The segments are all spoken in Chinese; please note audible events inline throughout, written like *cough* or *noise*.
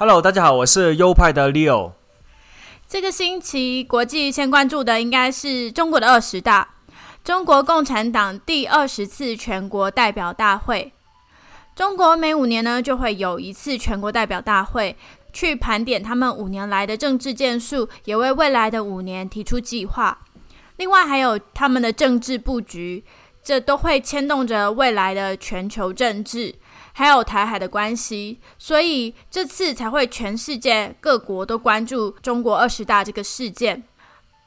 Hello，大家好，我是优派的 Leo。这个星期国际先关注的应该是中国的二十大。中国共产党第二十次全国代表大会，中国每五年呢就会有一次全国代表大会，去盘点他们五年来的政治建树，也为未来的五年提出计划。另外还有他们的政治布局，这都会牵动着未来的全球政治，还有台海的关系，所以这次才会全世界各国都关注中国二十大这个事件。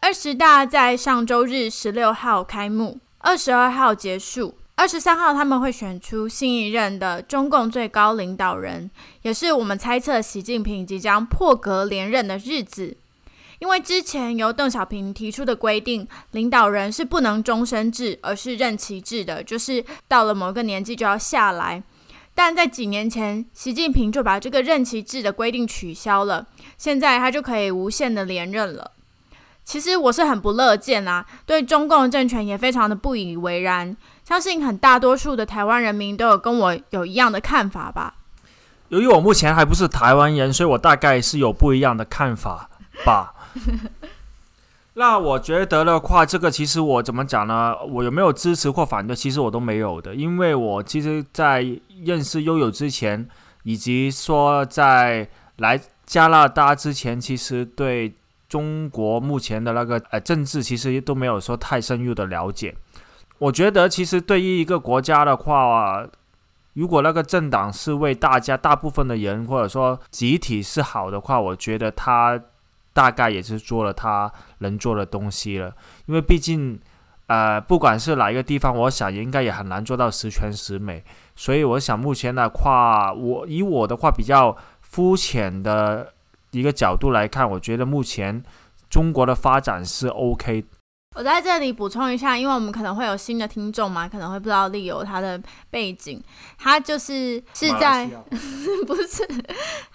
二十大在上周日十六号开幕，二十二号结束，二十三号他们会选出新一任的中共最高领导人，也是我们猜测习近平即将破格连任的日子。因为之前由邓小平提出的规定，领导人是不能终身制，而是任期制的，就是到了某个年纪就要下来。但在几年前，习近平就把这个任期制的规定取消了，现在他就可以无限的连任了。其实我是很不乐见啊，对中共政权也非常的不以为然。相信很大多数的台湾人民都有跟我有一样的看法吧。由于我目前还不是台湾人，所以我大概是有不一样的看法吧。*laughs* 那我觉得的话，这个其实我怎么讲呢？我有没有支持或反对？其实我都没有的，因为我其实，在认识悠悠之前，以及说在来加拿大之前，其实对。中国目前的那个呃政治其实都没有说太深入的了解。我觉得其实对于一个国家的话，如果那个政党是为大家大部分的人或者说集体是好的话，我觉得他大概也是做了他能做的东西了。因为毕竟呃不管是哪一个地方，我想应该也很难做到十全十美。所以我想目前的话，我以我的话比较肤浅的。一个角度来看，我觉得目前中国的发展是 OK。我在这里补充一下，因为我们可能会有新的听众嘛，可能会不知道利友他的背景，他就是是在 *laughs* 不是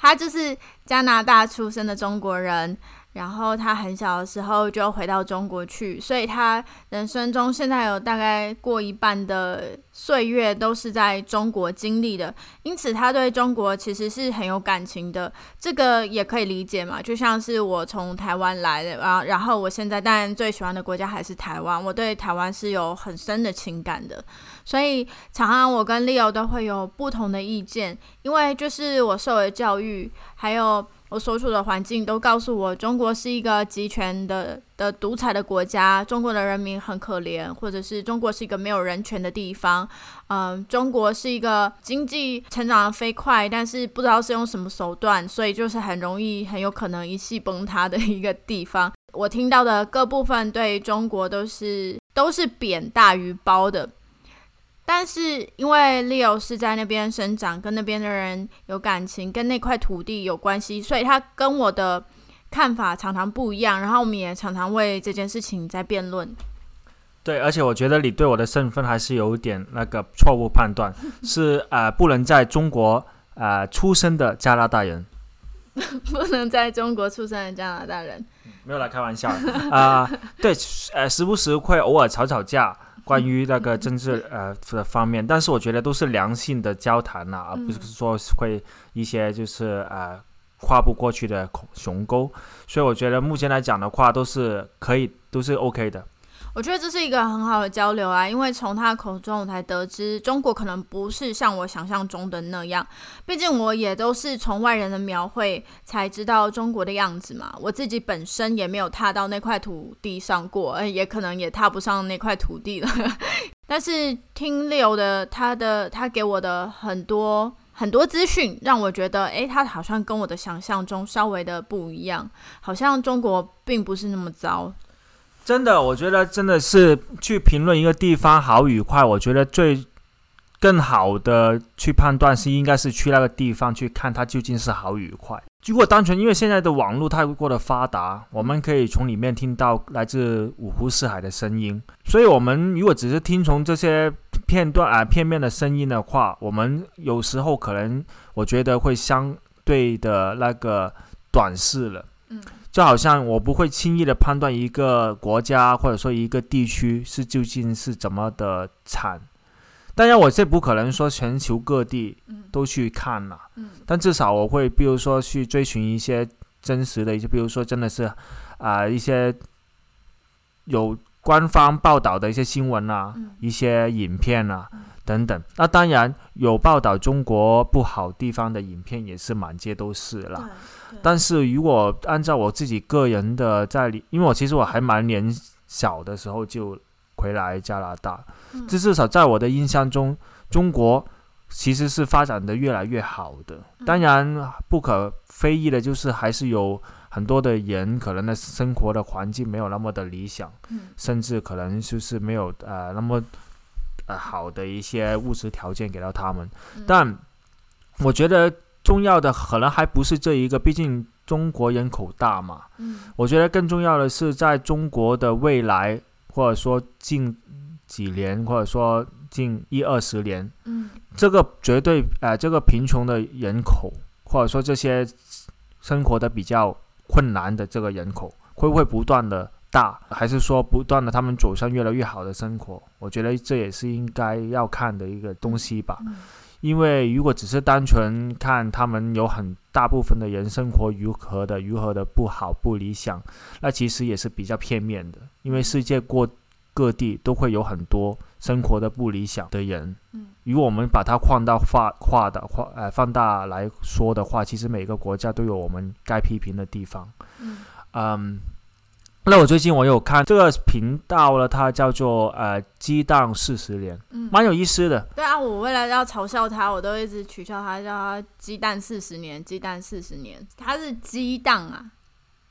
他就是加拿大出生的中国人。然后他很小的时候就回到中国去，所以他人生中现在有大概过一半的岁月都是在中国经历的，因此他对中国其实是很有感情的。这个也可以理解嘛，就像是我从台湾来的，然后然后我现在当然最喜欢的国家还是台湾，我对台湾是有很深的情感的。所以常常我跟 Leo 都会有不同的意见，因为就是我受的教育还有。*laughs* 我所处的环境都告诉我，中国是一个集权的的独裁的国家，中国的人民很可怜，或者是中国是一个没有人权的地方。嗯，中国是一个经济成长的飞快，但是不知道是用什么手段，所以就是很容易很有可能一气崩塌的一个地方。我听到的各部分对中国都是都是贬大于褒的。但是因为 Leo 是在那边生长，跟那边的人有感情，跟那块土地有关系，所以他跟我的看法常常不一样。然后我们也常常为这件事情在辩论。对，而且我觉得你对我的身份还是有点那个错误判断，是呃不能在中国呃出生的加拿大人，*laughs* 不能在中国出生的加拿大人，没有来开玩笑啊。对，呃，时不时会偶尔吵吵架。关于那个政治呃的方面，但是我觉得都是良性的交谈呐，而不是说会一些就是呃跨不过去的鸿沟，所以我觉得目前来讲的话，都是可以，都是 OK 的。我觉得这是一个很好的交流啊，因为从他口中我才得知，中国可能不是像我想象中的那样。毕竟我也都是从外人的描绘才知道中国的样子嘛，我自己本身也没有踏到那块土地上过，也可能也踏不上那块土地了。*laughs* 但是听柳的他的他给我的很多很多资讯，让我觉得，诶，他好像跟我的想象中稍微的不一样，好像中国并不是那么糟。真的，我觉得真的是去评论一个地方好与坏，我觉得最更好的去判断是应该是去那个地方去看它究竟是好与坏。如果单纯因为现在的网络太过的发达，我们可以从里面听到来自五湖四海的声音，所以我们如果只是听从这些片段啊片面的声音的话，我们有时候可能我觉得会相对的那个短视了。嗯，就好像我不会轻易的判断一个国家或者说一个地区是究竟是怎么的惨。当然，我这不可能说全球各地都去看了，嗯，但至少我会，比如说去追寻一些真实的一些，比如说真的是啊一些有官方报道的一些新闻啊，一些影片啊等等。那当然有报道中国不好地方的影片也是满街都是了。但是如果按照我自己个人的在里，因为我其实我还蛮年小的时候就。回来加拿大，这至少在我的印象中，中国其实是发展的越来越好的。当然，不可非议的就是还是有很多的人可能的生活的环境没有那么的理想，甚至可能就是没有呃那么呃好的一些物质条件给到他们。但我觉得重要的可能还不是这一个，毕竟中国人口大嘛。我觉得更重要的是在中国的未来。或者说近几年，或者说近一二十年，嗯，这个绝对，呃，这个贫穷的人口，或者说这些生活的比较困难的这个人口，会不会不断的大，还是说不断的他们走向越来越好的生活？我觉得这也是应该要看的一个东西吧。因为如果只是单纯看他们有很大部分的人生活如何的如何的不好不理想，那其实也是比较片面的。因为世界过各地都会有很多生活的不理想的人。嗯，如果我们把它放大化化的话，呃，放大来说的话，其实每个国家都有我们该批评的地方。嗯，嗯。那我最近我有看这个频道了，它叫做呃鸡蛋四十年，嗯，蛮有意思的。对啊，我为了要嘲笑他，我都一直取笑他，叫他鸡蛋四十年，鸡蛋四十年，他是鸡蛋啊。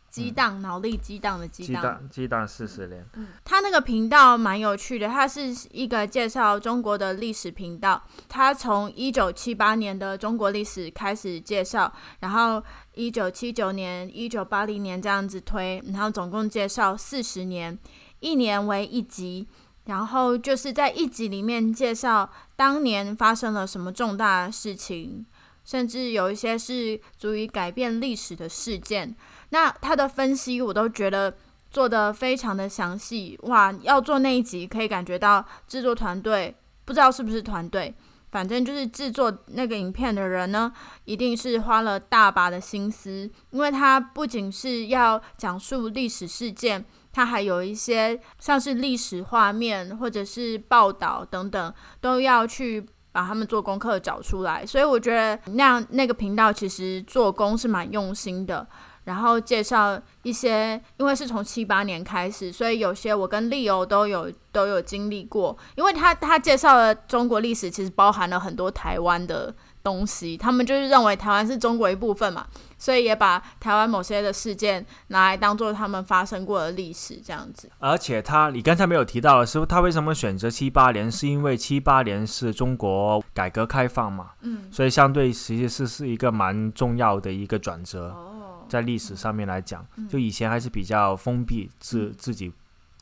激荡，脑力激荡的激荡，激荡四十年。嗯，他那个频道蛮有趣的，他是一个介绍中国的历史频道。他从一九七八年的中国历史开始介绍，然后一九七九年、一九八零年这样子推，然后总共介绍四十年，一年为一集。然后就是在一集里面介绍当年发生了什么重大的事情，甚至有一些是足以改变历史的事件。那他的分析我都觉得做的非常的详细哇！要做那一集，可以感觉到制作团队不知道是不是团队，反正就是制作那个影片的人呢，一定是花了大把的心思，因为他不仅是要讲述历史事件，他还有一些像是历史画面或者是报道等等，都要去把他们做功课找出来。所以我觉得那样那个频道其实做工是蛮用心的。然后介绍一些，因为是从七八年开始，所以有些我跟丽欧都有都有经历过。因为他他介绍的中国历史，其实包含了很多台湾的东西，他们就是认为台湾是中国一部分嘛，所以也把台湾某些的事件拿来当做他们发生过的历史这样子。而且他，你刚才没有提到的是，他为什么选择七八年？是因为七八年是中国改革开放嘛？嗯，所以相对其实是是一个蛮重要的一个转折。哦。在历史上面来讲，就以前还是比较封闭，自自己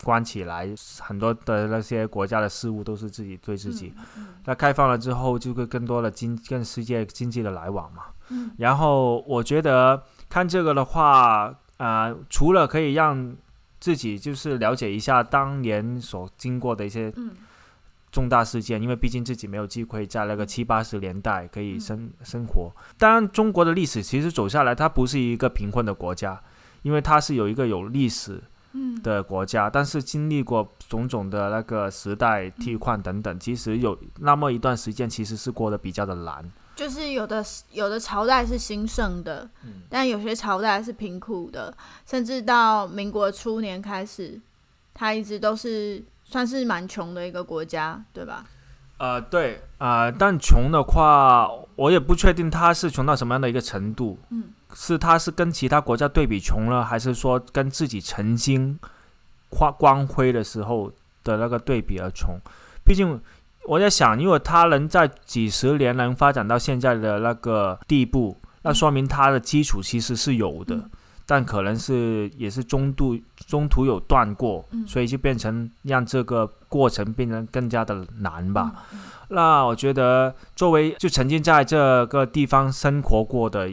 关起来，很多的那些国家的事务都是自己对自己。那开放了之后，就会更多的经跟世界经济的来往嘛。然后我觉得看这个的话，啊，除了可以让自己就是了解一下当年所经过的一些。重大事件，因为毕竟自己没有机会在那个七八十年代可以生生活。当然，中国的历史其实走下来，它不是一个贫困的国家，因为它是有一个有历史的国家。但是经历过种种的那个时代替换等等，其实有那么一段时间，其实是过得比较的难。就是有的有的朝代是兴盛的，但有些朝代是贫苦的，甚至到民国初年开始，它一直都是。算是蛮穷的一个国家，对吧？呃，对，呃，但穷的话，我也不确定他是穷到什么样的一个程度。嗯，是他是跟其他国家对比穷了，还是说跟自己曾经光光辉的时候的那个对比而穷？毕竟，我在想，如果他能在几十年能发展到现在的那个地步，那说明他的基础其实是有的，但可能是也是中度中途有断过，所以就变成让这个过程变得更加的难吧。那我觉得，作为就曾经在这个地方生活过的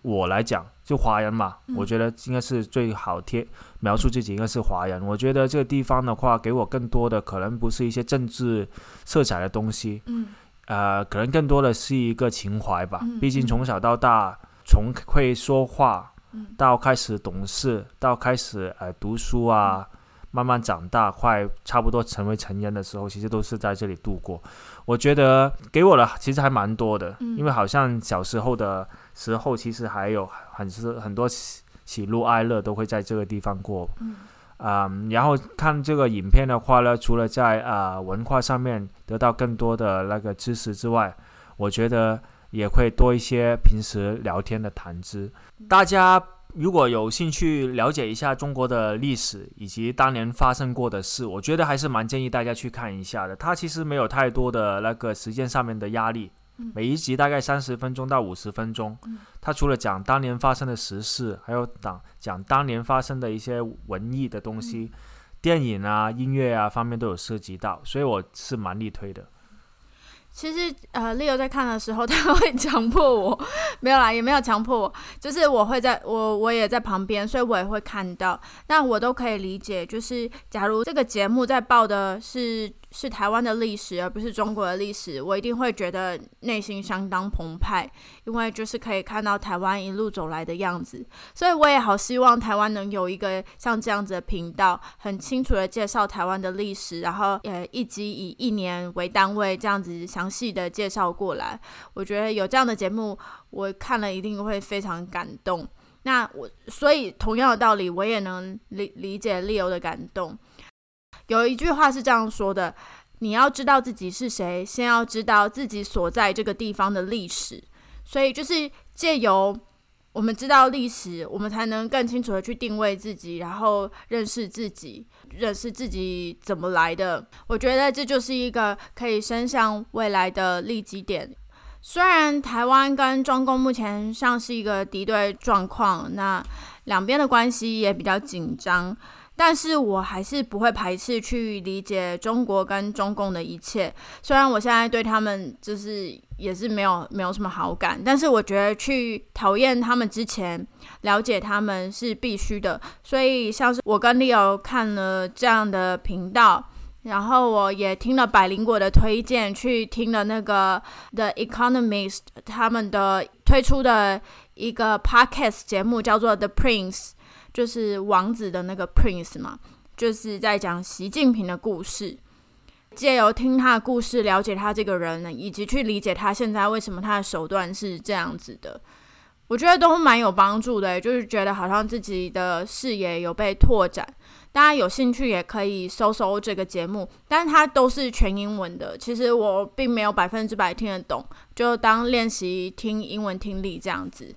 我来讲，就华人嘛，我觉得应该是最好贴描述自己应该是华人。我觉得这个地方的话，给我更多的可能不是一些政治色彩的东西，嗯，呃，可能更多的是一个情怀吧。毕竟从小到大，从会说话到开始懂事，到开始呃读书啊。慢慢长大，快差不多成为成人的时候，其实都是在这里度过。我觉得给我的其实还蛮多的，因为好像小时候的时候，其实还有很是很多喜喜怒哀乐都会在这个地方过。嗯，啊，然后看这个影片的话呢，除了在啊文化上面得到更多的那个知识之外，我觉得也会多一些平时聊天的谈资。大家。如果有兴趣了解一下中国的历史以及当年发生过的事，我觉得还是蛮建议大家去看一下的。它其实没有太多的那个时间上面的压力，每一集大概三十分钟到五十分钟。它除了讲当年发生的时事，还有讲讲当年发生的一些文艺的东西，电影啊、音乐啊方面都有涉及到，所以我是蛮力推的。其实，呃，Leo 在看的时候，他会强迫我，没有啦，也没有强迫我，就是我会在我我也在旁边，所以我也会看到，那我都可以理解，就是假如这个节目在报的是。是台湾的历史，而不是中国的历史，我一定会觉得内心相当澎湃，因为就是可以看到台湾一路走来的样子，所以我也好希望台湾能有一个像这样子的频道，很清楚的介绍台湾的历史，然后呃一集以一年为单位这样子详细的介绍过来。我觉得有这样的节目，我看了一定会非常感动。那我所以同样的道理，我也能理理解 Leo 的感动。有一句话是这样说的：你要知道自己是谁，先要知道自己所在这个地方的历史。所以，就是借由我们知道历史，我们才能更清楚的去定位自己，然后认识自己，认识自己怎么来的。我觉得这就是一个可以伸向未来的利基点。虽然台湾跟中共目前像是一个敌对状况，那两边的关系也比较紧张。但是我还是不会排斥去理解中国跟中共的一切，虽然我现在对他们就是也是没有没有什么好感，但是我觉得去讨厌他们之前，了解他们是必须的。所以像是我跟 Leo 看了这样的频道，然后我也听了百灵果的推荐，去听了那个 The Economist 他们的推出的一个 podcast 节目，叫做 The Prince。就是王子的那个 Prince 嘛，就是在讲习近平的故事，借由听他的故事，了解他这个人，以及去理解他现在为什么他的手段是这样子的，我觉得都蛮有帮助的。就是觉得好像自己的视野有被拓展。大家有兴趣也可以搜搜这个节目，但是它都是全英文的。其实我并没有百分之百听得懂，就当练习听英文听力这样子。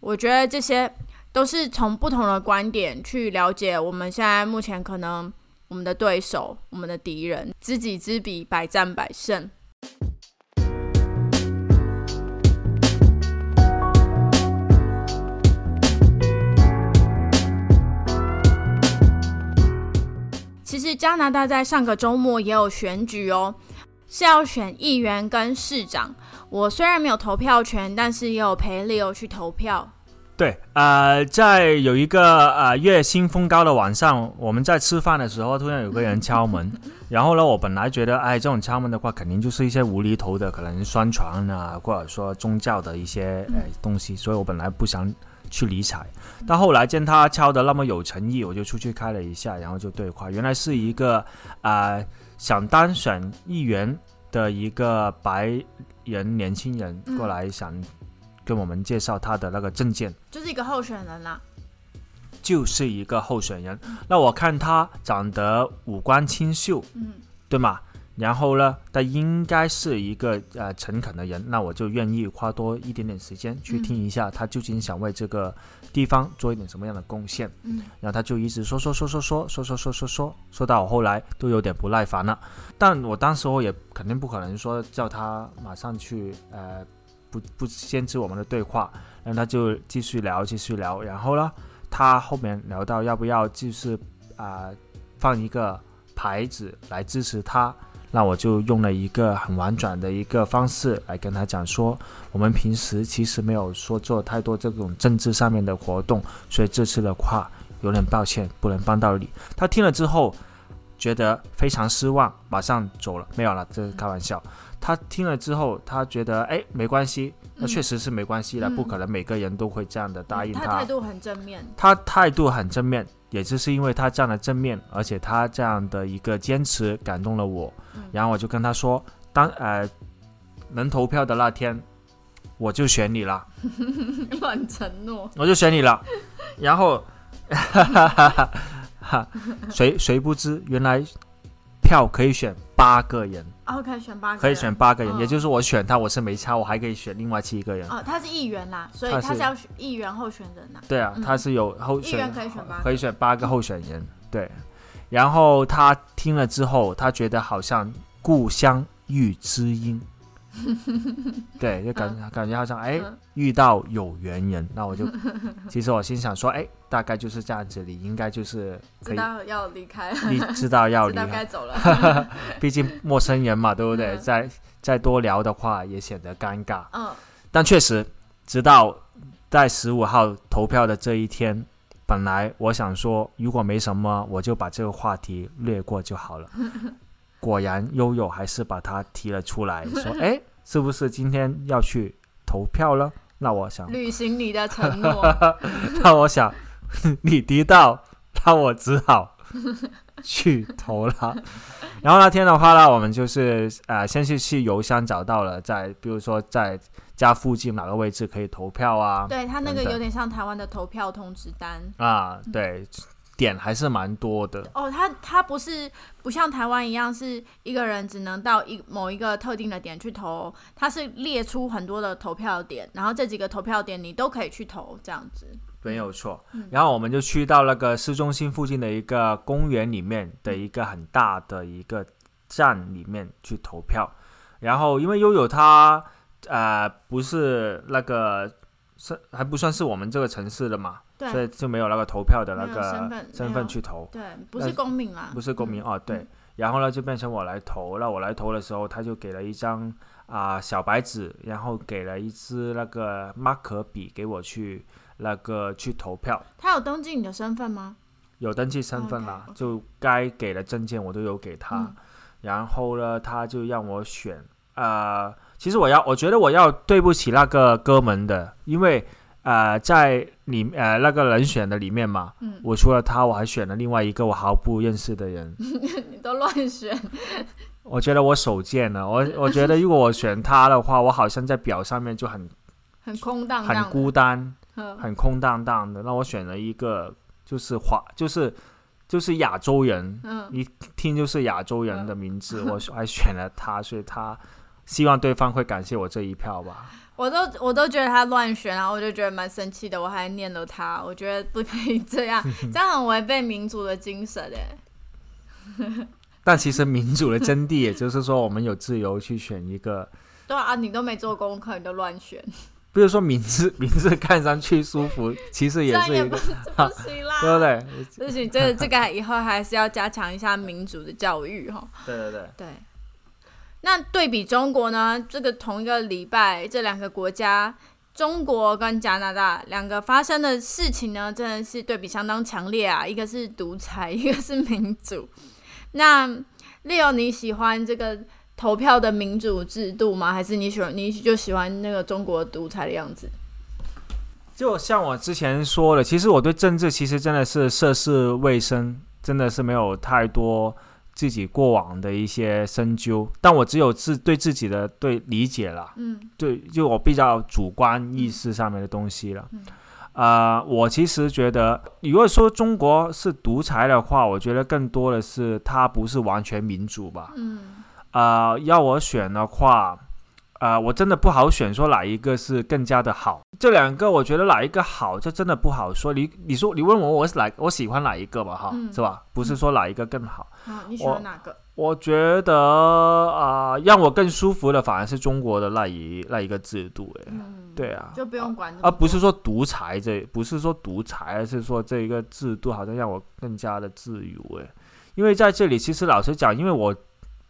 我觉得这些。都是从不同的观点去了解我们现在目前可能我们的对手、我们的敌人，知己知彼，百战百胜。其实加拿大在上个周末也有选举哦，是要选议员跟市长。我虽然没有投票权，但是也有陪 Leo 去投票。对，呃，在有一个呃月薪风高的晚上，我们在吃饭的时候，突然有个人敲门，然后呢，我本来觉得，哎，这种敲门的话，肯定就是一些无厘头的，可能宣传啊，或者说宗教的一些呃东西，所以我本来不想去理睬。但后来见他敲的那么有诚意，我就出去开了一下，然后就对话，原来是一个啊想当选议员的一个白人年轻人过来想。跟我们介绍他的那个证件，就是一个候选人啦，就是一个候选人。那我看他长得五官清秀，嗯，对吗？然后呢，他应该是一个呃诚恳的人，那我就愿意花多一点点时间去听一下他究竟想为这个地方做一点什么样的贡献。嗯，然后他就一直说说说说说说说说说说，说到我后来都有点不耐烦了。但我当时候也肯定不可能说叫他马上去呃不不限制我们的对话，然后他就继续聊继续聊，然后呢，他后面聊到要不要就是啊、放一个牌子来支持他。那我就用了一个很婉转的一个方式来跟他讲说，我们平时其实没有说做太多这种政治上面的活动，所以这次的话有点抱歉，不能帮到你。他听了之后觉得非常失望，马上走了。没有了，这是开玩笑。他听了之后，他觉得哎没关系，那确实是没关系了，嗯不可能每个人都会这样的答应他态度很正面。他态度很正面，也就是因为他这样的正面，而且他这样的一个坚持感动了我。嗯然后我就跟他说，当呃能投票的那天，我就选你了，*laughs* 乱承诺，我就选你了。然后，*laughs* *laughs* 谁谁不知原来票可以选八个人，哦，可以选八个人，可以选八个人，嗯也就是我选他，我是没差，我还可以选另外七个人。哦，他是议员啦，所以他是他是要选议员候选人呐。对啊，嗯他是有候议员选可以选八个可以选八个候选人，对。然后他听了之后，他觉得好像故乡遇知音，对，就感感觉好像哎嗯遇到有缘人。那我就 *laughs* 其实我心想说，哎，大概就是这样子，你应该就是可以，知道要离开，你知道要 *laughs* 离开该走了。*laughs* 毕竟陌生人嘛，对不对？嗯再再多聊的话也显得尴尬。嗯，但确实，直到在十五号投票的这一天，本来我想说，如果没什么，我就把这个话题略过就好了。果然，悠悠还是把它提了出来，说：“哎，是不是今天要去投票了？”那我想，履行你的承诺。*laughs* 那我想，你提到，那我只好去投了。*laughs* 然后那天的话呢，我们就是呃，先去去邮箱找到了在，比如说在家附近哪个位置可以投票啊，对他那个有点像台湾的投票通知单。啊，对，点还是蛮多的。哦，他他不是不像台湾一样是一个人只能到一某一个特定的点去投，他是列出很多的投票点，然后这几个投票点你都可以去投，这样子。没有错嗯，然后我们就去到那个市中心附近的一个公园里面的一个很大的一个站里面去投票。然后因为悠悠他呃不是那个是还不算是我们这个城市的嘛，所对以就没有那个投票的那个身份身份去投，对，不是公民啦，不是公民哦，对嗯。然后呢，就变成我来投。那我来投的时候，他就给了一张啊、小白纸，然后给了一支那个马克笔给我去那个去投票。他有登记你的身份吗？有登记身份啦 OK，OK 就该给的证件我都有给他。嗯然后呢，他就让我选。呃，其实我要，我觉得我要对不起那个哥们的，因为呃，在里呃那个人选的里面嘛，嗯，我除了他，我还选了另外一个我毫不认识的人。*laughs* 你都乱选，*laughs* 我觉得我手贱了，我我觉得如果我选他的话，我好像在表上面就很很空荡荡，很孤单，嗯很空荡荡的。那我选了一个就是华，就是就是亚洲人，嗯，一听就是亚洲人的名字，*laughs* 我还选了他，所以他希望对方会感谢我这一票吧。我都我都觉得他乱选，然后我就觉得蛮生气的，我还念了他，我觉得不可以这样，*laughs* 这样很违背民主的精神哎。*laughs* 但其实民主的真谛，也就是说，我们有自由去选一个，对啊，你都没做功课，你都乱选，*laughs* 比如说名字，名字看上去舒服，其实也是一个，不这不行啦，对不对？不行，这个这个以后还是要加强一下民主的教育哈。对对对。对，那对比中国呢？这个同一个礼拜，这两个国家，中国跟加拿大两个发生的事情呢，真的是对比相当强烈啊！一个是独裁，一个是民主。*laughs* 那 Leo，你喜欢这个投票的民主制度吗？还是你喜欢你就喜欢那个中国独裁的样子？就像我之前说的，其实我对政治其实真的是涉世未深，真的是没有太多自己过往的一些深究，但我只有自对自己的对理解了，嗯对，就我比较主观意识上面的东西了。嗯呃，我其实觉得，如果说中国是独裁的话，我觉得更多的是它不是完全民主吧。嗯呃，要我选的话，呃，我真的不好选，说哪一个是更加的好。这两个我觉得哪一个好，这真的不好说。你你说你问我我是哪我喜欢哪一个吧，哈，是吧？不是说哪一个更好。啊，你喜欢哪个？我觉得啊，让我更舒服的反而是中国的那一那一个制度，哎，对啊，就不用管，而不是说独裁，这不是说独裁，而是说这一个制度好像让我更加的自由，哎，因为在这里其实老实讲，因为我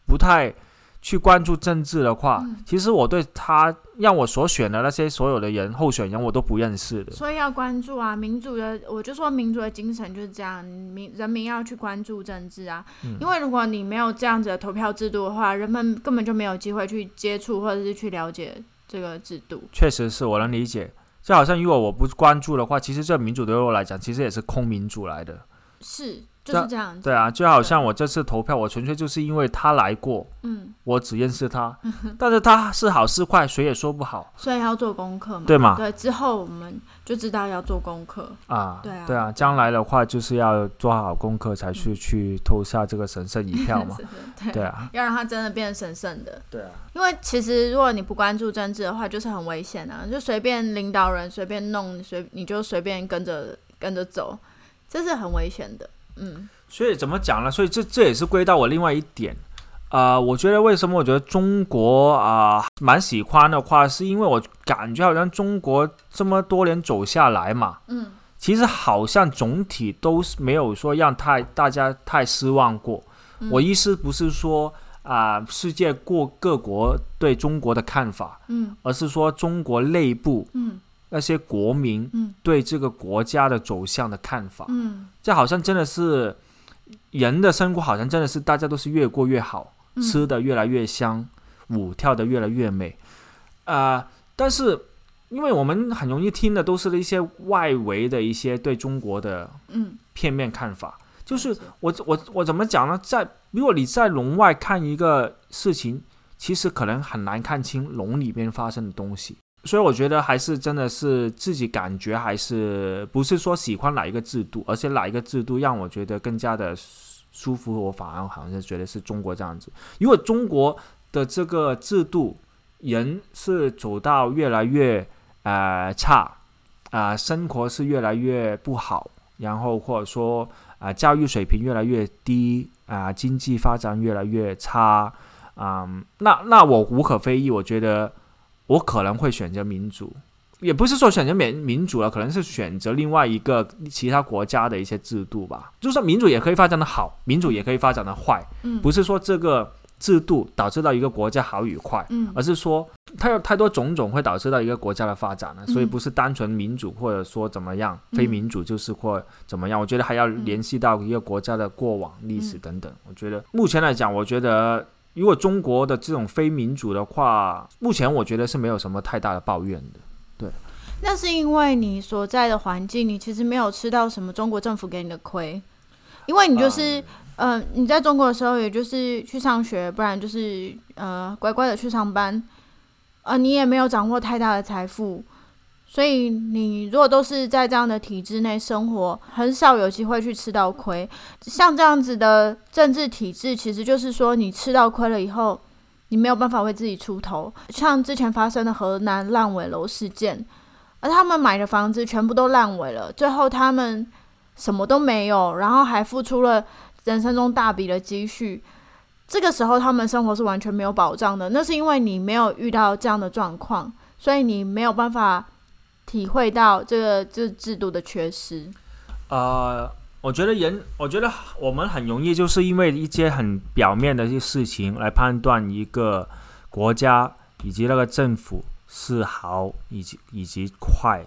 不太。去关注政治的话，其实我对他让我所选的那些所有的人候选人，我都不认识的。所以要关注啊，民主的，我就说民主的精神就是这样，民人民要去关注政治啊。因为如果你没有这样子的投票制度的话，人们根本就没有机会去接触或者是去了解这个制度。确实是我能理解，就好像如果我不关注的话，其实这民主对我来讲，其实也是空民主来的。是。就是这样，对啊，就好像我这次投票，我纯粹就是因为他来过，嗯，我只认识他，*laughs* 但是他是好是坏，谁也说不好，所以要做功课嘛，对嘛？对，之后我们就知道要做功课。啊，对啊，对啊，将来的话就是要做好功课，才去去投下这个神圣一票嘛，*laughs* 对。啊，要让他真的变神圣的，对啊，因为其实如果你不关注政治的话，就是很危险啊，就随便领导人随便弄，随你就随便跟着跟着走，这是很危险的，嗯。所以怎么讲呢？所以这这也是归到我另外一点，啊，我觉得为什么我觉得中国啊蛮喜欢的话，是因为我感觉好像中国这么多年走下来嘛，嗯，其实好像总体都是没有说让太大家太失望过。我意思不是说啊世界各各国对中国的看法，嗯，而是说中国内部，嗯，那些国民，嗯，对这个国家的走向的看法，嗯，这好像真的是。人的生活好像真的是大家都是越过越好，吃的越来越香，舞跳的越来越美，啊！但是因为我们很容易听的都是一些外围的一些对中国的嗯片面看法，就是我我我怎么讲呢？在如果你在笼外看一个事情，其实可能很难看清笼里边发生的东西。所以我觉得还是真的是自己感觉还是不是说喜欢哪一个制度，而且哪一个制度让我觉得更加的舒服，我反而好像是觉得是中国这样子。因为中国的这个制度人是走到越来越呃差啊，生活是越来越不好，然后或者说啊教育水平越来越低啊，经济发展越来越差啊，那那我无可非议，我觉得。我可能会选择民主，也不是说选择民民主了，可能是选择另外一个其他国家的一些制度吧。就说民主也可以发展的好，民主也可以发展的坏，嗯，不是说这个制度导致到一个国家好与坏，嗯，而是说它有太多种种会导致到一个国家的发展了，所以不是单纯民主或者说怎么样，非民主就是或怎么样。我觉得还要联系到一个国家的过往历史等等。我觉得目前来讲，我觉得。如果中国的这种非民主的话，目前我觉得是没有什么太大的抱怨的。对，那是因为你所在的环境，你其实没有吃到什么中国政府给你的亏，因为你就是，嗯，你在中国的时候，也就是去上学，不然就是呃乖乖的去上班，呃，你也没有掌握太大的财富。所以你如果都是在这样的体制内生活，很少有机会去吃到亏。像这样子的政治体制，其实就是说你吃到亏了以后，你没有办法为自己出头。像之前发生的河南烂尾楼事件，而他们买的房子全部都烂尾了，最后他们什么都没有，然后还付出了人生中大笔的积蓄。这个时候他们生活是完全没有保障的。那是因为你没有遇到这样的状况，所以你没有办法。体会到这个这制度的缺失，呃，我觉得人，我觉得我们很容易就是因为一些很表面的一些事情来判断一个国家以及那个政府是好以及以及快，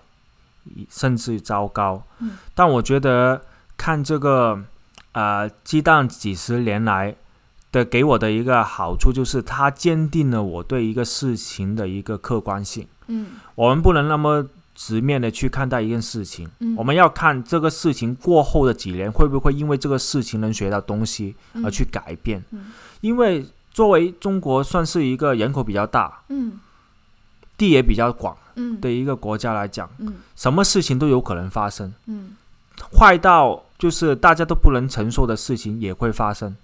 甚至糟糕。嗯，但我觉得看这个呃鸡蛋几十年来的给我的一个好处，就是它坚定了我对一个事情的一个客观性。嗯，我们不能那么。直面的去看待一件事情，我们要看这个事情过后的几年会不会因为这个事情能学到东西而去改变。因为作为中国算是一个人口比较大，嗯，地也比较广，嗯，的一个国家来讲，嗯，什么事情都有可能发生，嗯，坏到就是大家都不能承受的事情也会发生。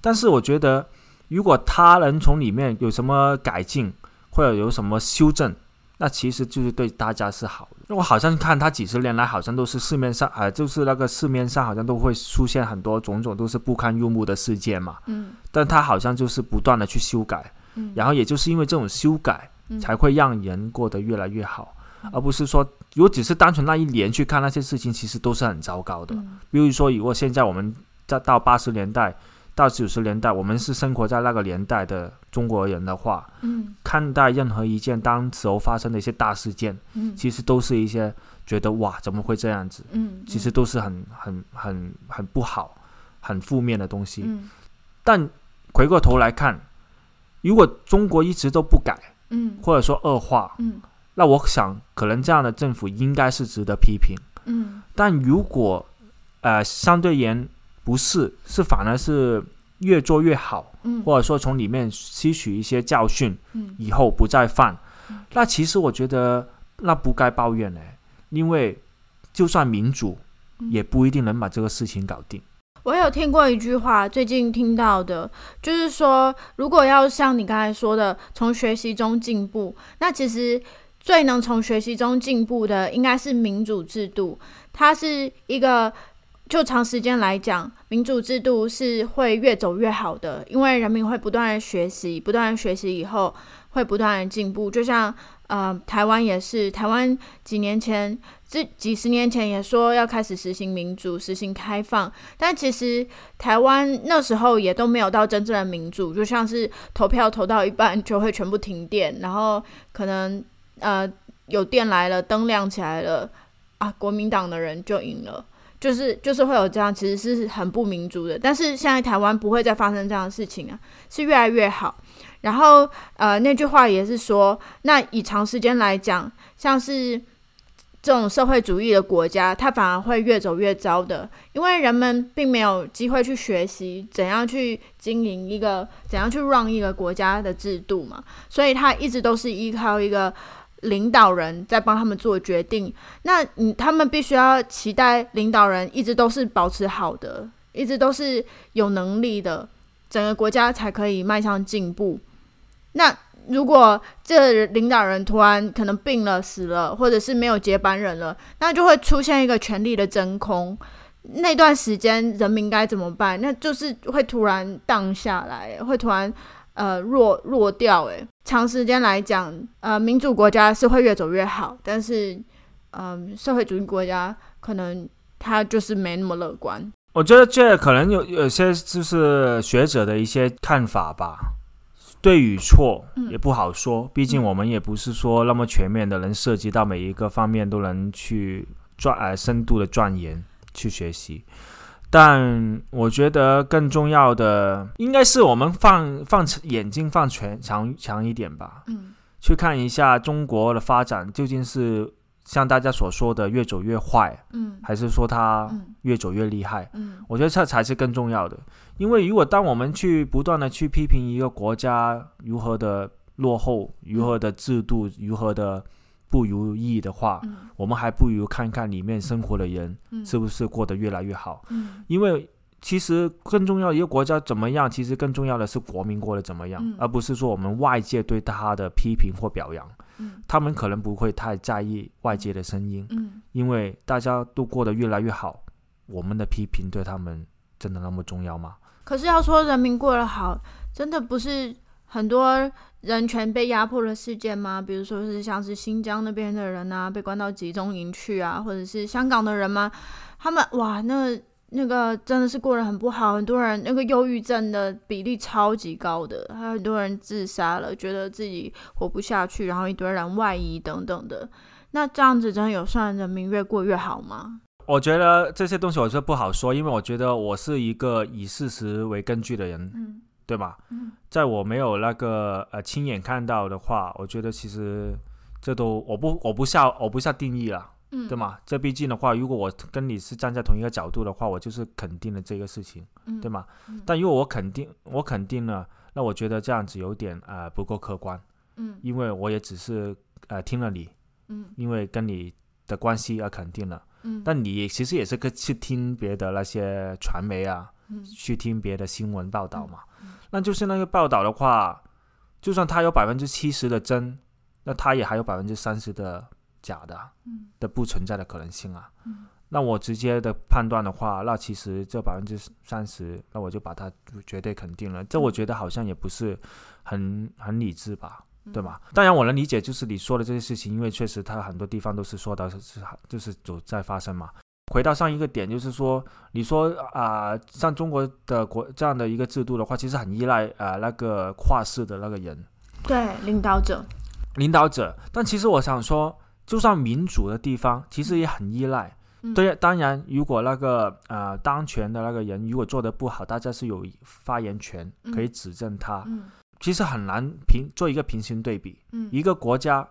但是我觉得如果他能从里面有什么改进，或者有什么修正，那其实就是对大家是好的。我好像看他几十年来，好像都是市面上啊，就是那个市面上好像都会出现很多种种都是不堪入目的事件嘛。嗯但他好像就是不断的去修改，嗯，然后也就是因为这种修改，嗯才会让人过得越来越好，而不是说如果只是单纯那一年去看那些事情，其实都是很糟糕的。嗯比如说，如果现在我们再到八十年代到九十年代，我们是生活在那个年代的中国人的话，嗯。看待任何一件当时候发生的一些大事件，嗯。其实都是一些觉得哇怎么会这样子，嗯，其实都是很很很很不好、很负面的东西。嗯。但回过头来看，如果中国一直都不改，嗯。或者说恶化，嗯。那我想可能这样的政府应该是值得批评。嗯。但如果呃相对言不是，是反而是越做越好，嗯，或者说从里面吸取一些教训，嗯以后不再犯嗯，那其实我觉得那不该抱怨呢，因为就算民主，嗯也不一定能把这个事情搞定。我有听过一句话，最近听到的，就是说，如果要像你刚才说的，从学习中进步，那其实最能从学习中进步的，应该是民主制度。它是一个，就长时间来讲，民主制度是会越走越好的，因为人民会不断的学习，不断的学习以后会不断的进步。就像呃，台湾也是，台湾几年前。这几十年前也说要开始实行民主、实行开放，但其实台湾那时候也都没有到真正的民主，就像是投票投到一半就会全部停电，然后可能呃有电来了，灯亮起来了啊，国民党的人就赢了，就是就是会有这样，其实是很不民主的。但是现在台湾不会再发生这样的事情啊，是越来越好。然后呃那句话也是说，那以长时间来讲，像是。这种社会主义的国家，它反而会越走越糟的，因为人们并没有机会去学习怎样去经营一个、怎样去让一个国家的制度嘛，所以它一直都是依靠一个领导人在帮他们做决定。那你他们必须要期待领导人一直都是保持好的，一直都是有能力的，整个国家才可以迈向进步。那如果这领导人突然可能病了、死了，或者是没有接班人了，那就会出现一个权力的真空。那段时间人民该怎么办？那就是会突然荡下来，会突然呃弱弱掉。诶，长时间来讲，呃，民主国家是会越走越好，但是嗯、呃，社会主义国家可能它就是没那么乐观。我觉得这可能有有些就是学者的一些看法吧。对与错也不好说，毕竟我们也不是说那么全面的，能涉及到每一个方面都能去钻呃深度的钻研去学习。但我觉得更重要的应该是我们放放眼睛放全强强一点吧，嗯，去看一下中国的发展究竟是像大家所说的越走越坏，嗯，还是说它嗯。越走越厉害？嗯。我觉得这才是更重要的，因为如果当我们去不断的去批评一个国家如何的落后、如何的制度、如何的不如意的话，嗯我们还不如看看里面生活的人嗯，是不是过得越来越好。嗯因为其实更重要一个国家怎么样，其实更重要的是国民过得怎么样，嗯而不是说我们外界对他的批评或表扬。嗯他们可能不会太在意外界的声音，嗯因为大家都过得越来越好，我们的批评对他们真的那么重要吗？可是要说人民过得好，真的不是很多人权被压迫的事件吗？比如说是像是新疆那边的人啊，被关到集中营去啊，或者是香港的人吗？他们哇，那那个真的是过得很不好，很多人那个忧郁症的比例超级高的，还有很多人自杀了，觉得自己活不下去，然后一堆人外移等等的。那这样子真的有算人民越过越好吗？我觉得这些东西我觉得不好说，因为我觉得我是一个以事实为根据的人，嗯对吧？嗯在我没有那个呃亲眼看到的话，我觉得其实这都我不我不下我不下定义了，嗯，对？吗？这毕竟的话，如果我跟你是站在同一个角度的话，我就是肯定了这个事情，嗯，对吗？嗯但如果我肯定我肯定了，那我觉得这样子有点呃不够客观，嗯因为我也只是呃听了你，嗯因为跟你的关系而肯定了。嗯，但你其实也是可去听别的那些传媒啊，去听别的新闻报道嘛。那就是那个报道的话，就算它有百分之七十的真，那它也还有百分之三十的假的，的不存在的可能性啊。那我直接的判断的话，那其实这百分之三十，那我就把它绝对肯定了。这我觉得好像也不是很很理智吧。对吧？当然我能理解，就是你说的这些事情，因为确实它很多地方都是说的是是就是有在发生嘛。回到上一个点，就是说，你说啊，像中国的国这样的一个制度的话，其实很依赖啊那个跨世的那个人，对领导者，领导者。但其实我想说，就算民主的地方，其实也很依赖。对，当然如果那个呃当权的那个人如果做的不好，大家是有发言权可以指正他。其实很难平做一个平行对比。嗯，一个国家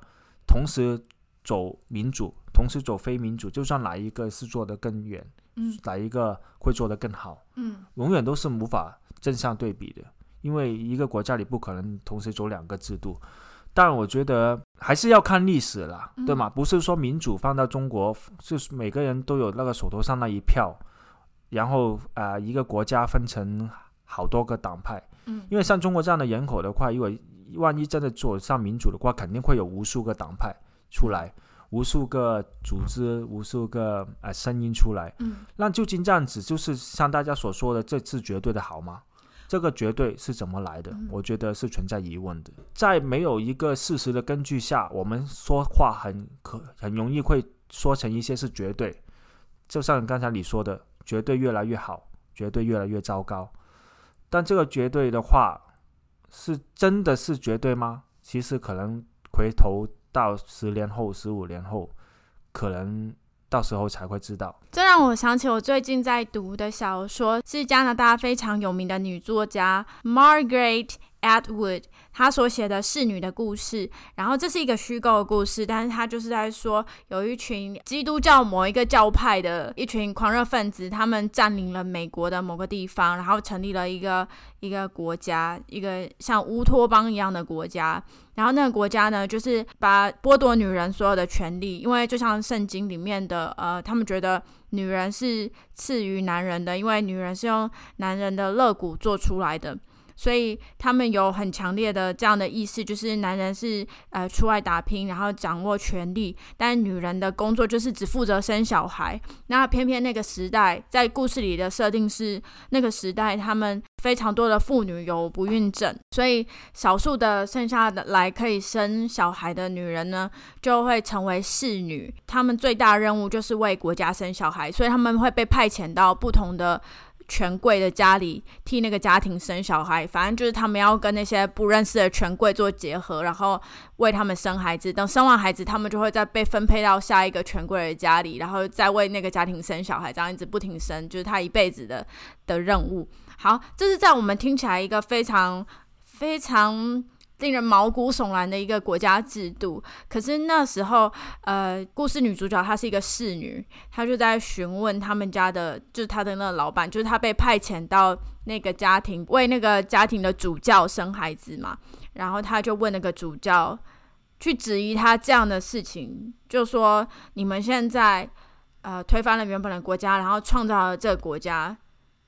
同时走民主，同时走非民主，就算哪一个是做得更远，嗯，哪一个会做得更好，嗯，永远都是无法正向对比的。因为一个国家里不可能同时走两个制度。但我觉得还是要看历史啦，对吗？不是说民主放到中国，就是每个人都有那个手头上那一票，然后啊，一个国家分成好多个党派。嗯，因为像中国这样的人口的话，如果万一真的走上民主的话，肯定会有无数个党派出来，无数个组织，无数个呃声音出来。嗯，那究竟这样子就是像大家所说的，这次绝对的好吗？这个绝对是怎么来的？我觉得是存在疑问的。在没有一个事实的根据下，我们说话很可很容易会说成一些是绝对，就像刚才你说的，绝对越来越好，绝对越来越糟糕。但这个绝对的话，是真的是绝对吗？其实可能回头到十年后、十五年后，可能到时候才会知道。这让我想起我最近在读的小说，是加拿大非常有名的女作家 Margaret Atwood。他所写的侍女的故事，然后这是一个虚构的故事，但是他就是在说，有一群基督教某一个教派的一群狂热分子，他们占领了美国的某个地方，然后成立了一个一个国家，一个像乌托邦一样的国家。然后那个国家呢，就是把剥夺女人所有的权利，因为就像圣经里面的，呃，他们觉得女人是次于男人的，因为女人是用男人的肋骨做出来的。所以他们有很强烈的这样的意识，就是男人是呃出外打拼，然后掌握权力，但女人的工作就是只负责生小孩。那偏偏那个时代，在故事里的设定是那个时代，他们非常多的妇女有不孕症，所以少数的剩下的来可以生小孩的女人呢，就会成为侍女。她们最大任务就是为国家生小孩，所以他们会被派遣到不同的。权贵的家里替那个家庭生小孩，反正就是他们要跟那些不认识的权贵做结合，然后为他们生孩子。等生完孩子，他们就会再被分配到下一个权贵的家里，然后再为那个家庭生小孩，这样一直不停生，就是他一辈子的的任务。好，这是在我们听起来一个非常非常。令人毛骨悚然的一个国家制度。可是那时候，呃，故事女主角她是一个侍女，她就在询问他们家的，就是她的那个老板，就是她被派遣到那个家庭为那个家庭的主教生孩子嘛。然后她就问那个主教，去质疑他这样的事情，就说：你们现在呃推翻了原本的国家，然后创造了这个国家，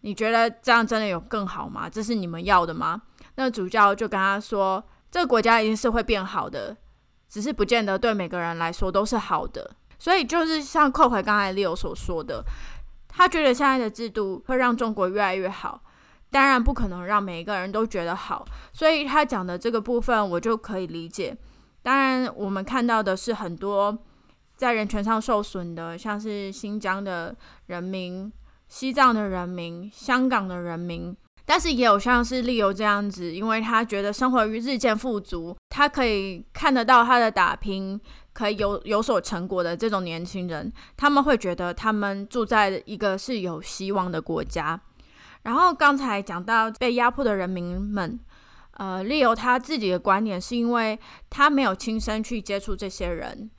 你觉得这样真的有更好吗？这是你们要的吗？那主教就跟他说。这个国家一定是会变好的，只是不见得对每个人来说都是好的。所以就是像扣回刚才 Leo 所说的，他觉得现在的制度会让中国越来越好，当然不可能让每一个人都觉得好。所以他讲的这个部分我就可以理解。当然，我们看到的是很多在人权上受损的，像是新疆的人民、西藏的人民、香港的人民。但是也有像是利由这样子，因为他觉得生活于日渐富足，他可以看得到他的打拼可以有有所成果的这种年轻人，他们会觉得他们住在一个是有希望的国家。然后刚才讲到被压迫的人民们，呃，利由他自己的观点是因为他没有亲身去接触这些人，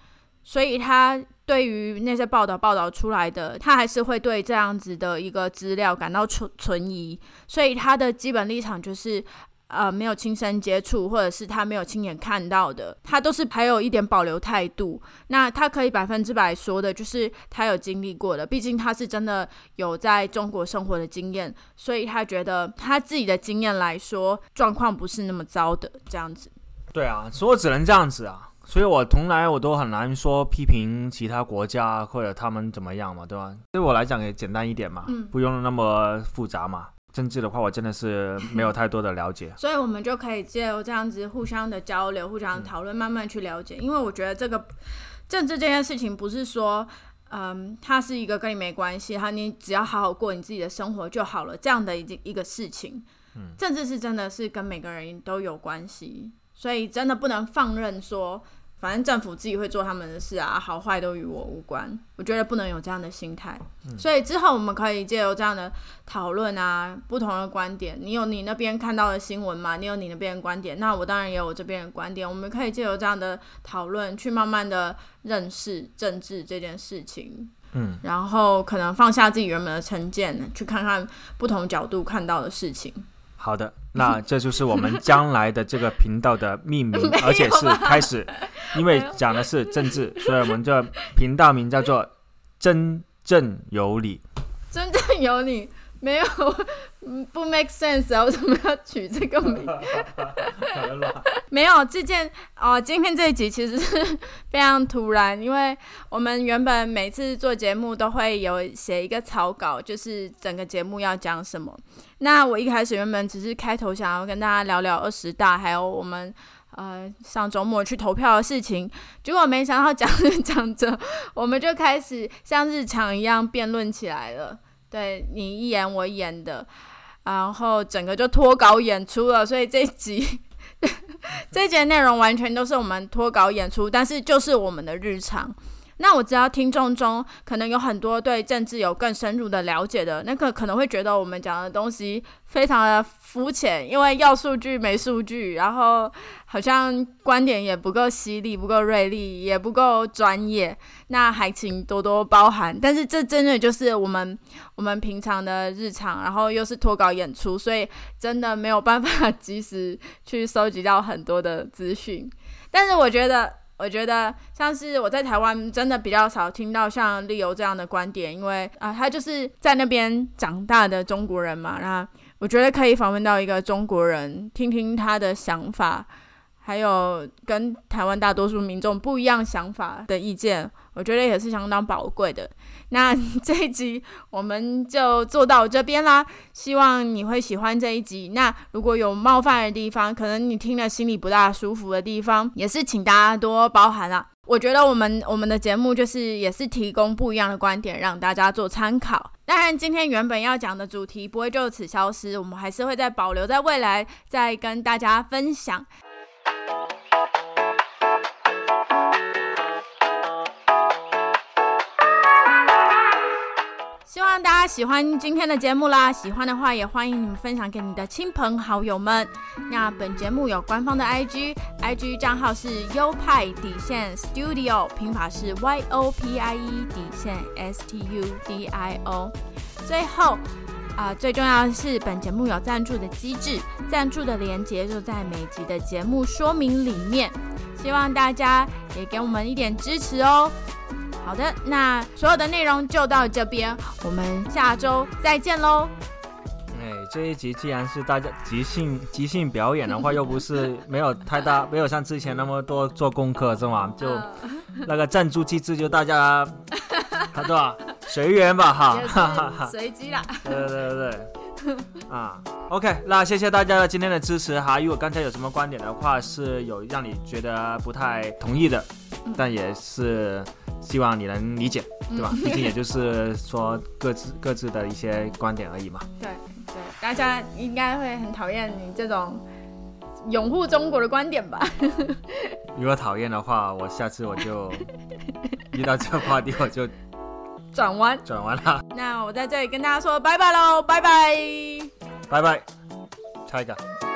所以他。对于那些报道报道出来的，他还是会对这样子的一个资料感到存存疑，所以他的基本立场就是，呃没有亲身接触，或者是他没有亲眼看到的，他都是还有一点保留态度。那他可以百分之百说的就是他有经历过的，毕竟他是真的有在中国生活的经验，所以他觉得他自己的经验来说，状况不是那么糟的这样子。对啊，所以只能这样子啊。所以我从来我都很难说批评其他国家或者他们怎么样嘛，对吧？对我来讲也简单一点嘛，不用那么复杂嘛。政治的话，我真的是没有太多的了解。*laughs* 所以我们就可以借由这样子互相的交流、互相讨论，慢慢去了解。因为我觉得这个政治这件事情，不是说，嗯，它是一个跟你没关系，它你只要好好过你自己的生活就好了，这样的一一个事情。嗯，政治是真的是跟每个人都有关系，所以真的不能放任说。反正政府自己会做他们的事啊，好坏都与我无关。我觉得不能有这样的心态，所以之后我们可以借由这样的讨论啊，不同的观点。你有你那边看到的新闻嘛？你有你那边的观点，那我当然也有我这边的观点。我们可以借由这样的讨论，去慢慢的认识政治这件事情。嗯，然后可能放下自己原本的成见，去看看不同角度看到的事情。好的，那这就是我们将来的这个频道的命名，*laughs* 而且是开始，因为讲的是政治，*laughs* 所以我们这频道名叫做“真正有理”。真正有理。没有，不 make sense 啊！为什么要取这个名？*laughs* 没有这件哦，今天这一集其实是非常突然，因为我们原本每次做节目都会有写一个草稿，就是整个节目要讲什么。那我一开始原本只是开头想要跟大家聊聊二十大，还有我们呃上周末去投票的事情，结果没想到讲着讲着，我们就开始像日常一样辩论起来了。对你一言我一言的，然后整个就脱稿演出了，所以这一集 *laughs* 这一集内容完全都是我们脱稿演出，但是就是我们的日常。那我知道听众中可能有很多对政治有更深入的了解的，那个可能会觉得我们讲的东西非常的肤浅，因为要数据没数据，然后好像观点也不够犀利、不够锐利、也不够专业，那还请多多包涵。但是这真的就是我们我们平常的日常，然后又是脱稿演出，所以真的没有办法及时去收集到很多的资讯。但是我觉得。我觉得像是我在台湾真的比较少听到像利友这样的观点，因为啊，他就是在那边长大的中国人嘛。那我觉得可以访问到一个中国人，听听他的想法，还有跟台湾大多数民众不一样想法的意见，我觉得也是相当宝贵的。那 *laughs* 这一集我们就做到这边啦，希望你会喜欢这一集。那如果有冒犯的地方，可能你听了心里不大舒服的地方，也是请大家多包涵啦。我觉得我们我们的节目就是也是提供不一样的观点，让大家做参考。当然，今天原本要讲的主题不会就此消失，我们还是会在保留在未来再跟大家分享。大家喜欢今天的节目啦！喜欢的话也欢迎你们分享给你的亲朋好友们。那本节目有官方的 IG，IG 账号是优派底线 Studio，拼法是 Y O P I E 底线 S T U D I O。最后啊，最重要的是本节目有赞助的机制，赞助的连接就在每集的节目说明里面。希望大家也给我们一点支持哦。好的，那所有的内容就到这边，我们下周再见喽。哎，这一集既然是大家即兴 *laughs* 即兴表演的话，又不是没有太大，*laughs* 没有像之前那么多做功课是吗？就那个赞助机制，就大家，*laughs* 对吧？随缘吧，哈，随机啦。对对对对对，啊，OK，那谢谢大家的今天的支持哈。如果刚才有什么观点的话，是有让你觉得不太同意的，但也是。希望你能理解，对吧？毕竟也就是说各自各自的一些观点而已嘛。对对，大家应该会很讨厌你这种拥护中国的观点吧？如果讨厌的话，我下次我就 *laughs* 遇到这个话题我就转弯转弯了。那我在这里跟大家说拜拜喽，拜拜，拜拜，下一个。